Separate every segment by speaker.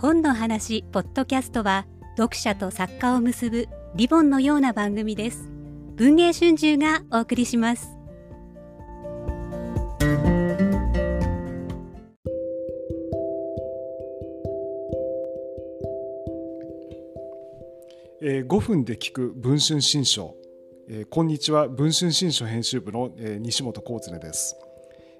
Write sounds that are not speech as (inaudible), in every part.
Speaker 1: 本の話ポッドキャストは読者と作家を結ぶリボンのような番組です。文藝春秋がお送りします。
Speaker 2: えー、5分で聞く文春新書、えー、こんにちは文春新書編集部の、えー、西本幸常です、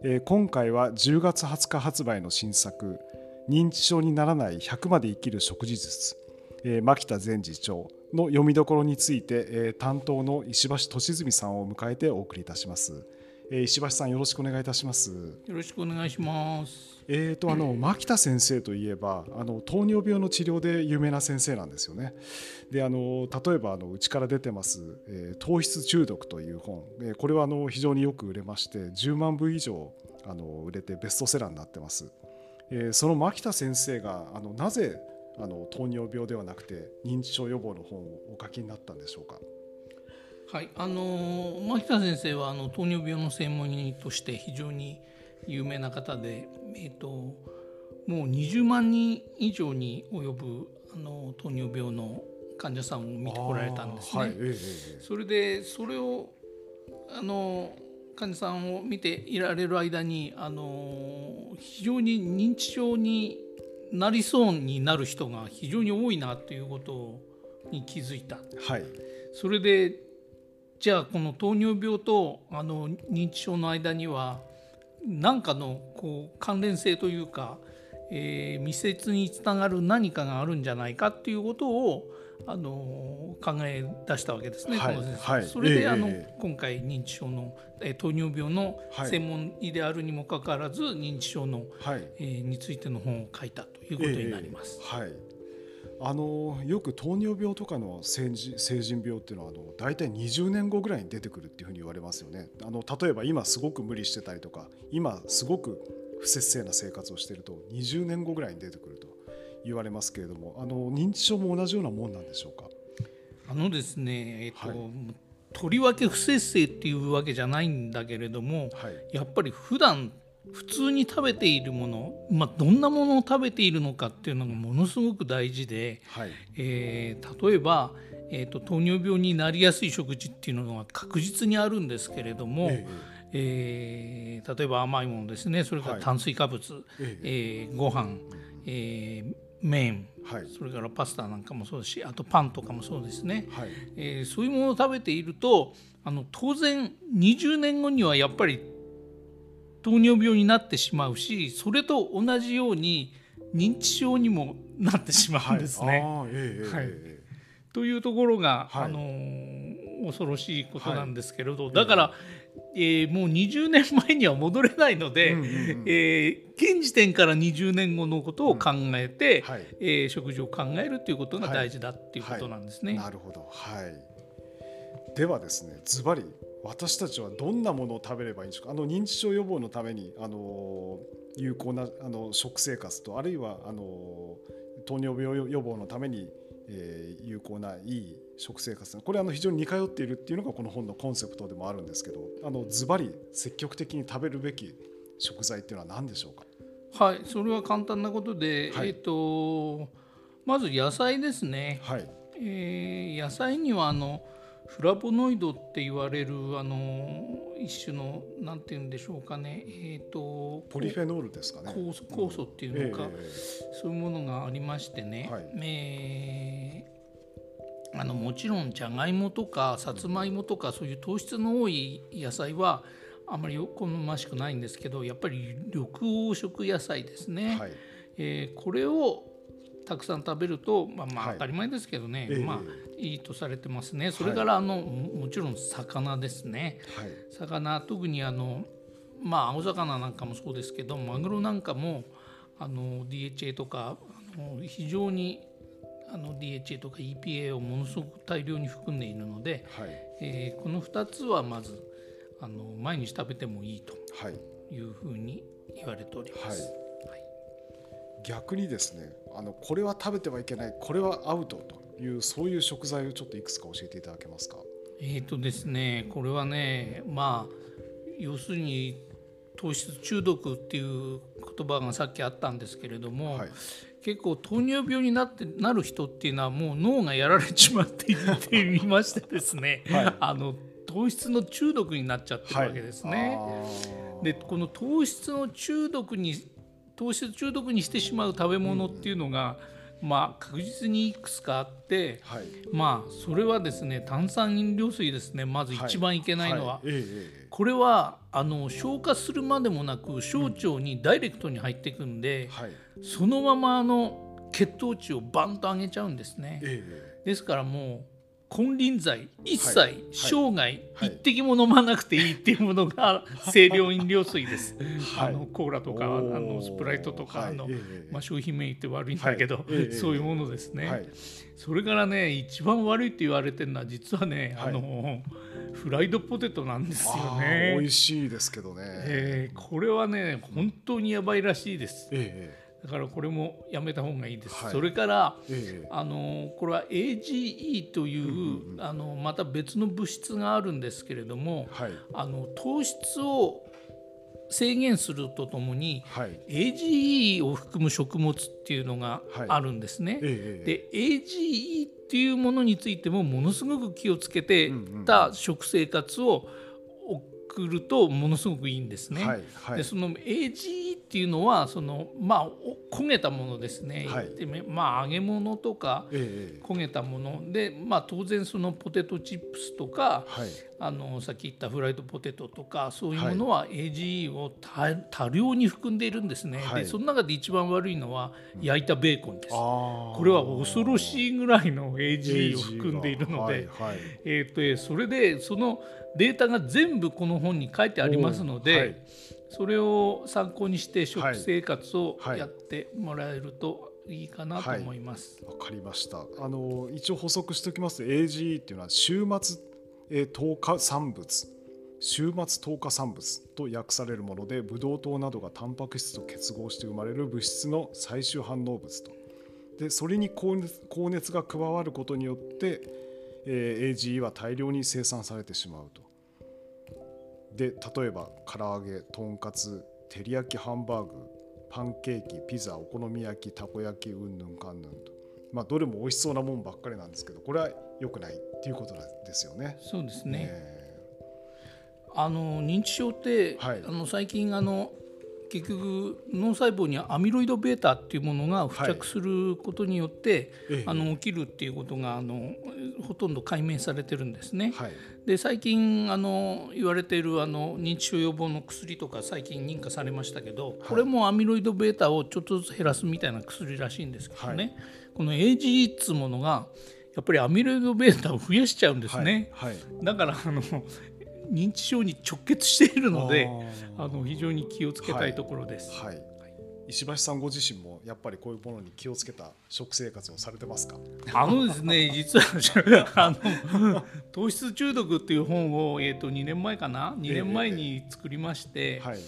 Speaker 2: えー、今回は10月20日発売の新作。認知症にならない100まで生きる食事術、えー、牧田前次長の読みどころについて、えー、担当の石橋俊純さんを迎えてお送りいたします、えー、石橋さんよろしくお願いいたします。
Speaker 3: よろしくお願いします。
Speaker 2: えーとあの (clears throat) 牧田先生といえばあの糖尿病の治療で有名な先生なんですよね。であの例えばあのうちから出てます「えー、糖質中毒」という本、えー、これはあの非常によく売れまして10万部以上あの売れてベストセラーになってます。えー、その牧田先生があのなぜあの糖尿病ではなくて認知症予防の本をお書きになったんでしょうか？
Speaker 3: はいあの牧田先生はあの糖尿病の専門医として非常に有名な方で、えーと、もう20万人以上に及ぶあの糖尿病の患者さんを見てこられたんですね。はいえー、それでそれをあの患者さんを見ていられる間にあの非常に認知症になりそうになる人が非常に多いなということに気づいた。はい、それでじゃあこの糖尿病とあの認知症の間には何かのこう関連性というか、えー、密接につながる何かがあるんじゃないかっていうことをあの考え出したわけですね、はい、この先生、はい、それで、えー、あの今回認知症の、えー、糖尿病の専門医であるにもかかわらず、認知症の、はい、えー、についての本を書いたということになります。
Speaker 2: えー、はい。あのよく糖尿病とかの成人病っていうのはあの大体20年後ぐらいに出てくるっていうふうに言われますよね。あの例えば今すごく無理してたりとか今すごく不節制な生活をしていると20年後ぐらいに出てくると言われますけれどもあの認知症も同じようなもんなんでしょうか？
Speaker 3: あのですね、えっと、はい、とりわけ不節制っていうわけじゃないんだけれども、はい、やっぱり普段普通に食べているもの、まあ、どんなものを食べているのかっていうのがものすごく大事で、はい、えー、例えば、えーと、糖尿病になりやすい食事っていうのは確実にあるんですけれども、ええ。ー、例えば甘いものですね。それから炭水化物、はい、えー、ご飯、えー、麺、はい、それからパスタなんかもそうですしあとパンとかもそうですね、はい、えー、そういうものを食べているとあの当然20年後にはやっぱり糖尿病になってしまうしそれと同じように認知症にもなってしまうんですね。はい。えーはい、というところが、あのー、恐ろしいことなんですけれど、だから、えー、もう20年前には戻れないので、うんうんうん、えー、現時点から20年後のことを考えて、うんはい、えー、食事を考えるということが大事だっていうことなんですね。
Speaker 2: はい。はい、なるほど、はい、ではですねズバリ私たちはどんなものを食べればいいんでしょうか？あの認知症予防のためにあの有効なあの食生活とあるいはあの糖尿病予防のために、えー、有効ないい食生活。これあの非常に似通っているっていうのがこの本のコンセプトでもあるんですけどあのズバリ積極的に食べるべき食材っていうのは何でしょうか？
Speaker 3: はいそれは簡単なことで、はい、えっ、ー、とまず野菜ですね、はい。えー、野菜にはあのフラボノイドって言われるあの一種のなんて言うんでしょうかね、えーと、
Speaker 2: ポリフェノールですかね。
Speaker 3: 酵素酵素っていうのか、うん。えー、そういうものがありましてね、はい、えー、あのもちろんじゃがいもとかさつまいもとかそういう糖質の多い野菜はあまり好ましくないんですけどやっぱり緑黄色野菜ですね、はい、えー、これをたくさん食べると、まあ、まあ当たり前ですけどね、はい、まあいいとされてますね。それからあの、もちろん魚ですね。はい、魚特にあのまあ青魚なんかもそうですけどマグロなんかもあの DHA とかあの非常にあの DHA とか EPA をものすごく大量に含んでいるので、はい、えー、この2つはまずあの毎日食べてもいいとい。うふうに言われております。はい。
Speaker 2: 逆にですねあのこれは食べてはいけないこれはアウトというそういう食材をちょっといくつか教えていただけますか？
Speaker 3: えっ、とですねこれはねまあ要するに糖質中毒っていうこ言葉がさっきあったんですけれども、はい、結構糖尿病になってなる人っていうのはもう脳がやられちまっていっていましてですね、はい、あの糖質の中毒になっちゃってるわけですね。はい、でこの糖質の中毒に糖質中毒にしてしまう食べ物っていうのが、うん、まあ確実にいくつかあって、はい、まあそれはですね炭酸飲料水ですねまず一番いけないのは、はい。はい。えこれはあの消化するまでもなく小腸にダイレクトに入っていくんで、うん、そのままあの血糖値をバンと上げちゃうんですね。え。ですからもう金輪際一切生涯一滴も飲まなくていいっていうものが (laughs) 清涼飲料水です。あのコーラとかあのスプライトとかあの、まあ、商品名言って悪いんだけど、そういうものですね。それからね一番悪いって言われてるのは実はね、あのフライドポテトなんですよね。
Speaker 2: 美味しいですけどね、
Speaker 3: えー、これはね本当にやばいらしいです。ええだからこれもやめた方がいいです。はい、それから、ええ、あのこれは AGE という、うんうん、あのまた別の物質があるんですけれども、はい、あの糖質を制限するとともに、はい、AGE を含む食物っていうのがあるんですね。え、で AGE っていうものについてもものすごく気をつけてた食生活を送るとものすごくいいんですね。はい。はい、でその AGE っていうのはそのまあ焦げたものですね、はい、まあ揚げ物とか焦げたもの。で、まあ当然そのポテトチップスとか、はい、あのさっき言ったフライドポテトとかそういうものは AGE を多量に含んでいるんですね、はい、でその中で一番悪いのは焼いたベーコンです、これは恐ろしいぐらいの AGE を含んでいるので、えー、とそれでそのデータが全部この本に書いてありますので、それを参考にして食生活をやってもらえるといいかなと思います。
Speaker 2: わ、はい、かりました。あの一応補足しておきます。AGE っていうのは週末、えー、10日産物。週末10日産物と訳されるものでブドウ糖などがタンパク質と結合して生まれる物質の最終反応物と。でそれに高熱高熱が加わることによって、えー、AGE は大量に生産されてしまうと。で例えば唐揚げとんかつ照り焼きハンバーグパンケーキピザお好み焼きたこ焼きうんぬんかんぬんと、まあ、どれも美味しそうなもんばっかりなんですけどこれは良くないっていうことですよね。
Speaker 3: そうですね、え。ー、あの認知症って、はい、あの最近あの結局脳細胞にアミロイド β っていうものが付着することによって、はい、あの起きるっていうことがあのほとんど解明されてるんですね。はい、で最近あの言われているあの認知症予防の薬とか最近認可されましたけど、これもアミロイド β をちょっとずつ減らすみたいな薬らしいんですけどね、この AGE っつうものがやっぱりアミロイド β を増やしちゃうんですね。だからあの 認知症に直結しているのであの非常に気をつけたいところです。はい、はい。
Speaker 2: 石橋さんご自身もやっぱりこういうものに気をつけた食生活をされてますか？
Speaker 3: あのですね (laughs) 実はあの糖質中毒っていう本を、えーと、と2年前かな？2年前に作りまして、えーはい、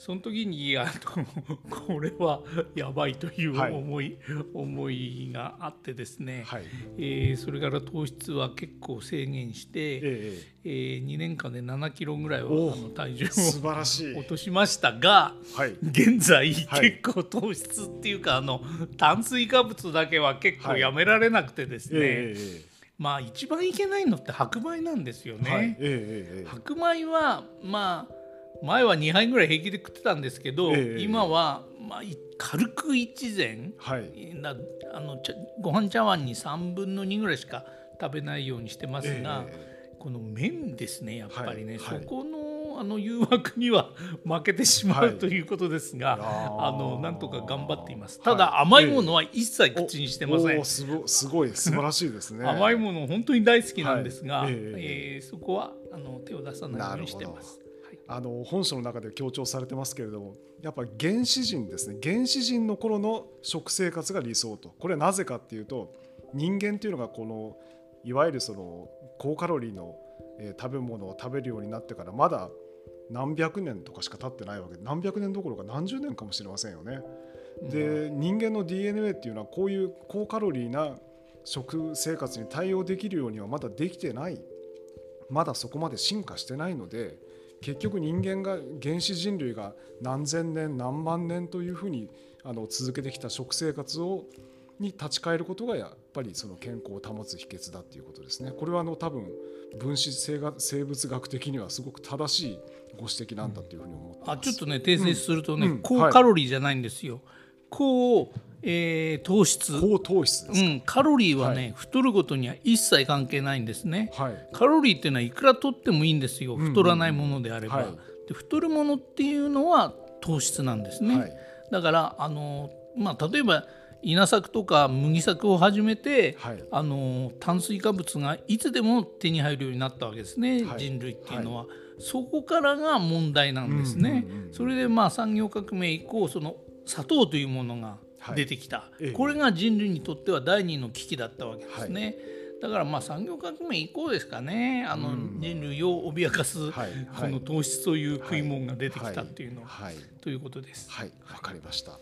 Speaker 3: その時にあのこれはやばいという思い、はい、思いがあってですね、はい、えー、それから糖質は結構制限して、えー、えー、2年間で7キロぐらいはあの体重を落としましたが、はい、現在、結構糖質っていうかあの炭水化物だけは結構やめられなくてですね、えー、まあ一番いけないのって白米なんですよね。えー、白米はまあ前は2杯ぐらい平気で食ってたんですけど、えー、今は、まあ、軽く一膳、はい、なあのご飯茶碗に3分の2ぐらいしか食べないようにしてますが、えー、この麺ですねやっぱりね、はい、そこのあの誘惑には負けてしまうということですが、はい、あのなんとか頑張っています。ただ、甘いものは一切口にしてません、
Speaker 2: すごすごい素晴らしいですね。(laughs)
Speaker 3: 甘いもの本当に大好きなんですが、はい、えー、えー、そこはあの手を出さないようにしてます。
Speaker 2: あの本書の中で強調されてますけれどもやっぱ原始人ですね。原始人の頃の食生活が理想と。これはなぜかっていうと人間っていうのがこのいわゆるその高カロリーの、え食べ物を食べるようになってからまだ何百年とかしか経ってないわけで何百年どころか何十年かもしれませんよね。で人間の DNA っていうのはこういう高カロリーな食生活に対応できるようにはまだできてない。まだそこまで進化してないので結局人間が原始人類が何千年何万年というふうにあの続けてきた食生活をに立ち返ることがやっぱりその健康を保つ秘訣だっていうことですね。これはあの多分分子生生物学的にはすごく正しいご指摘なんだというふうに思って
Speaker 3: あちょっとね訂正するとね、うん、高カロリーじゃないんですよ。はい、高えー、糖質。
Speaker 2: 高糖質
Speaker 3: うん、カロリーはね、はい、太ることには一切関係ないんですね、はい、カロリーっていうのはいくら取ってもいいんですよ。太らないものであれば、うんうんはい、で太るものっていうのは糖質なんですね、だからあの、まあ、例えば稲作とか麦作を始めて、あの炭水化物がいつでも手に入るようになったわけですね、人類っていうのは、そこからが問題なんですね、それでまあ産業革命以降その砂糖というものが出てきた、はい、これが人類にとっては第二の危機だったわけですね。はい。だからまあ産業革命以降ですかね。あの人類を脅かすこの糖質という食い物が出てきたっていうのは、ということです。
Speaker 2: はいわかりました。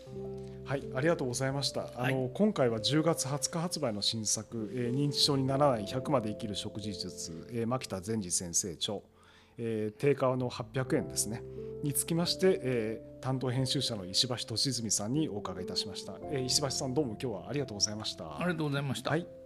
Speaker 2: はいありがとうございました。あの、今回は10月20日発売の新作、えー、認知症にならない100まで生きる食事術、えー、牧田善治先生著えー、定価の800円ですね。につきまして、えー、担当編集者の石橋俊純さんにお伺いいたしました、えー、石橋さんどうも今日はありがとうございました。
Speaker 3: ありがとうございました、
Speaker 2: はい